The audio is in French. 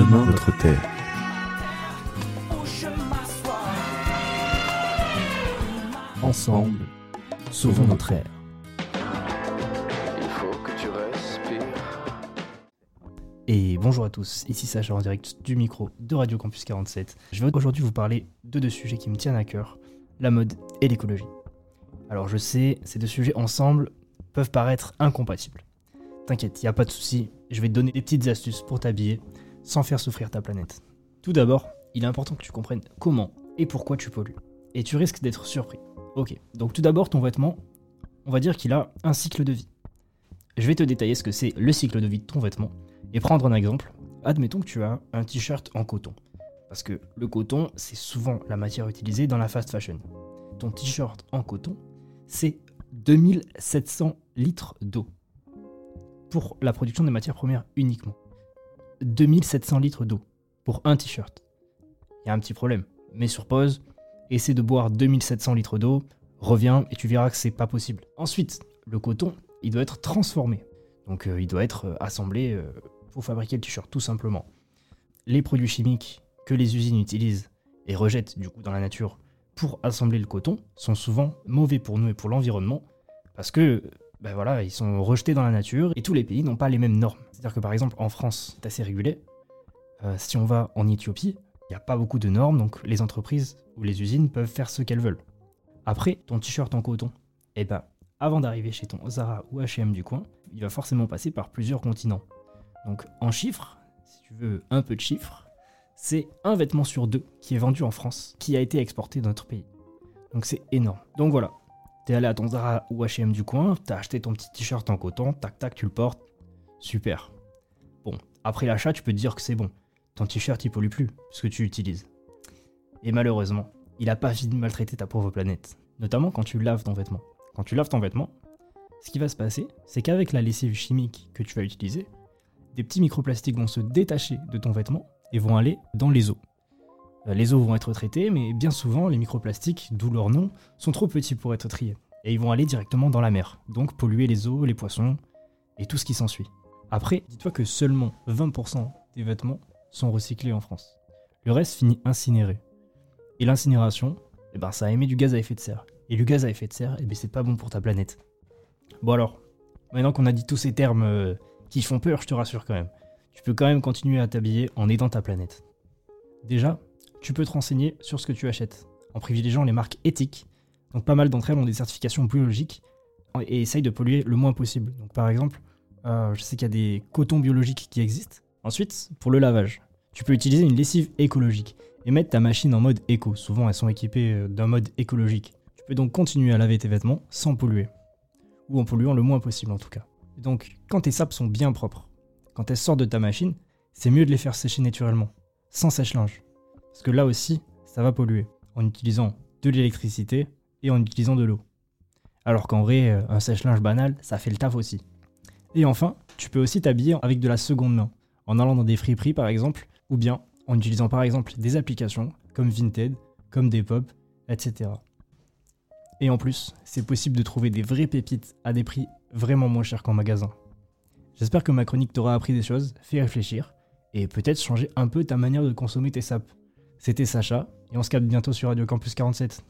Demain notre terre. Ensemble, sauvons notre ère. Il faut que tu respires. Et bonjour à tous, ici Sacha en direct du micro de Radio Campus 47. Je vais aujourd'hui vous parler de deux sujets qui me tiennent à cœur, la mode et l'écologie. Alors je sais, ces deux sujets ensemble peuvent paraître incompatibles. T'inquiète, il a pas de souci, je vais te donner des petites astuces pour t'habiller sans faire souffrir ta planète. Tout d'abord, il est important que tu comprennes comment et pourquoi tu pollues. Et tu risques d'être surpris. Ok, donc tout d'abord ton vêtement, on va dire qu'il a un cycle de vie. Je vais te détailler ce que c'est le cycle de vie de ton vêtement et prendre un exemple. Admettons que tu as un t-shirt en coton. Parce que le coton, c'est souvent la matière utilisée dans la fast fashion. Ton t-shirt en coton, c'est 2700 litres d'eau. Pour la production des matières premières uniquement. 2700 litres d'eau pour un t-shirt. Il y a un petit problème. Mets sur pause, essaie de boire 2700 litres d'eau, reviens et tu verras que c'est pas possible. Ensuite, le coton, il doit être transformé. Donc euh, il doit être euh, assemblé euh, pour fabriquer le t-shirt, tout simplement. Les produits chimiques que les usines utilisent et rejettent du coup dans la nature pour assembler le coton sont souvent mauvais pour nous et pour l'environnement parce que ben voilà, ils sont rejetés dans la nature et tous les pays n'ont pas les mêmes normes. C'est-à-dire que par exemple en France, c'est assez régulé. Euh, si on va en Éthiopie, il n'y a pas beaucoup de normes, donc les entreprises ou les usines peuvent faire ce qu'elles veulent. Après, ton t-shirt en coton, eh ben, avant d'arriver chez ton Zara ou H&M du coin, il va forcément passer par plusieurs continents. Donc en chiffres, si tu veux un peu de chiffres, c'est un vêtement sur deux qui est vendu en France, qui a été exporté dans notre pays. Donc c'est énorme. Donc voilà, t'es allé à ton Zara ou H&M du coin, t'as acheté ton petit t-shirt en coton, tac tac, tu le portes, super. Bon, après l'achat, tu peux te dire que c'est bon. Ton t-shirt il pollue plus, ce que tu utilises. Et malheureusement, il a pas fini de maltraiter ta pauvre planète. Notamment quand tu laves ton vêtement. Quand tu laves ton vêtement, ce qui va se passer, c'est qu'avec la lessive chimique que tu vas utiliser, des petits microplastiques vont se détacher de ton vêtement et vont aller dans les eaux. Euh, Les eaux vont être traitées, mais bien souvent, les microplastiques, d'où leur nom, sont trop petits pour être triés. Et ils vont aller directement dans la mer, donc polluer les eaux, les poissons et tout ce qui s'ensuit. Après, dis-toi que seulement 20% des vêtements sont recyclés en France. Le reste finit incinéré. Et l'incinération, eh ben, ça émet du gaz à effet de serre. Et le gaz à effet de serre, eh ben, c'est pas bon pour ta planète. Bon alors, maintenant qu'on a dit tous ces termes euh, qui font peur, je te rassure quand même. Tu peux quand même continuer à t'habiller en aidant ta planète. Déjà, tu peux te renseigner sur ce que tu achètes, en privilégiant les marques éthiques. Donc pas mal d'entre elles ont des certifications biologiques et essayent de polluer le moins possible. Donc par exemple, euh, je sais qu'il y a des cotons biologiques qui existent. Ensuite, pour le lavage, tu peux utiliser une lessive écologique et mettre ta machine en mode éco. Souvent, elles sont équipées euh, d'un mode écologique. Tu peux donc continuer à laver tes vêtements sans polluer. Ou en polluant le moins possible en tout cas. Donc, quand tes sapes sont bien propres, quand elles sortent de ta machine, c'est mieux de les faire sécher naturellement, sans sèche-linge. Parce que là aussi, ça va polluer, en utilisant de l'électricité et en utilisant de l'eau. Alors qu'en vrai, euh, un sèche-linge banal, ça fait le taf aussi. Et enfin, tu peux aussi t'habiller avec de la seconde main, en allant dans des friperies par exemple, ou bien en utilisant par exemple des applications comme Vinted, comme Depop, etc. Et en plus, c'est possible de trouver des vraies pépites à des prix vraiment moins chers qu'en magasin. J'espère que ma chronique t'aura appris des choses, fait réfléchir, et peut-être changer un peu ta manière de consommer tes sapes. C'était Sacha, et on se capte bientôt sur Radio Campus 47.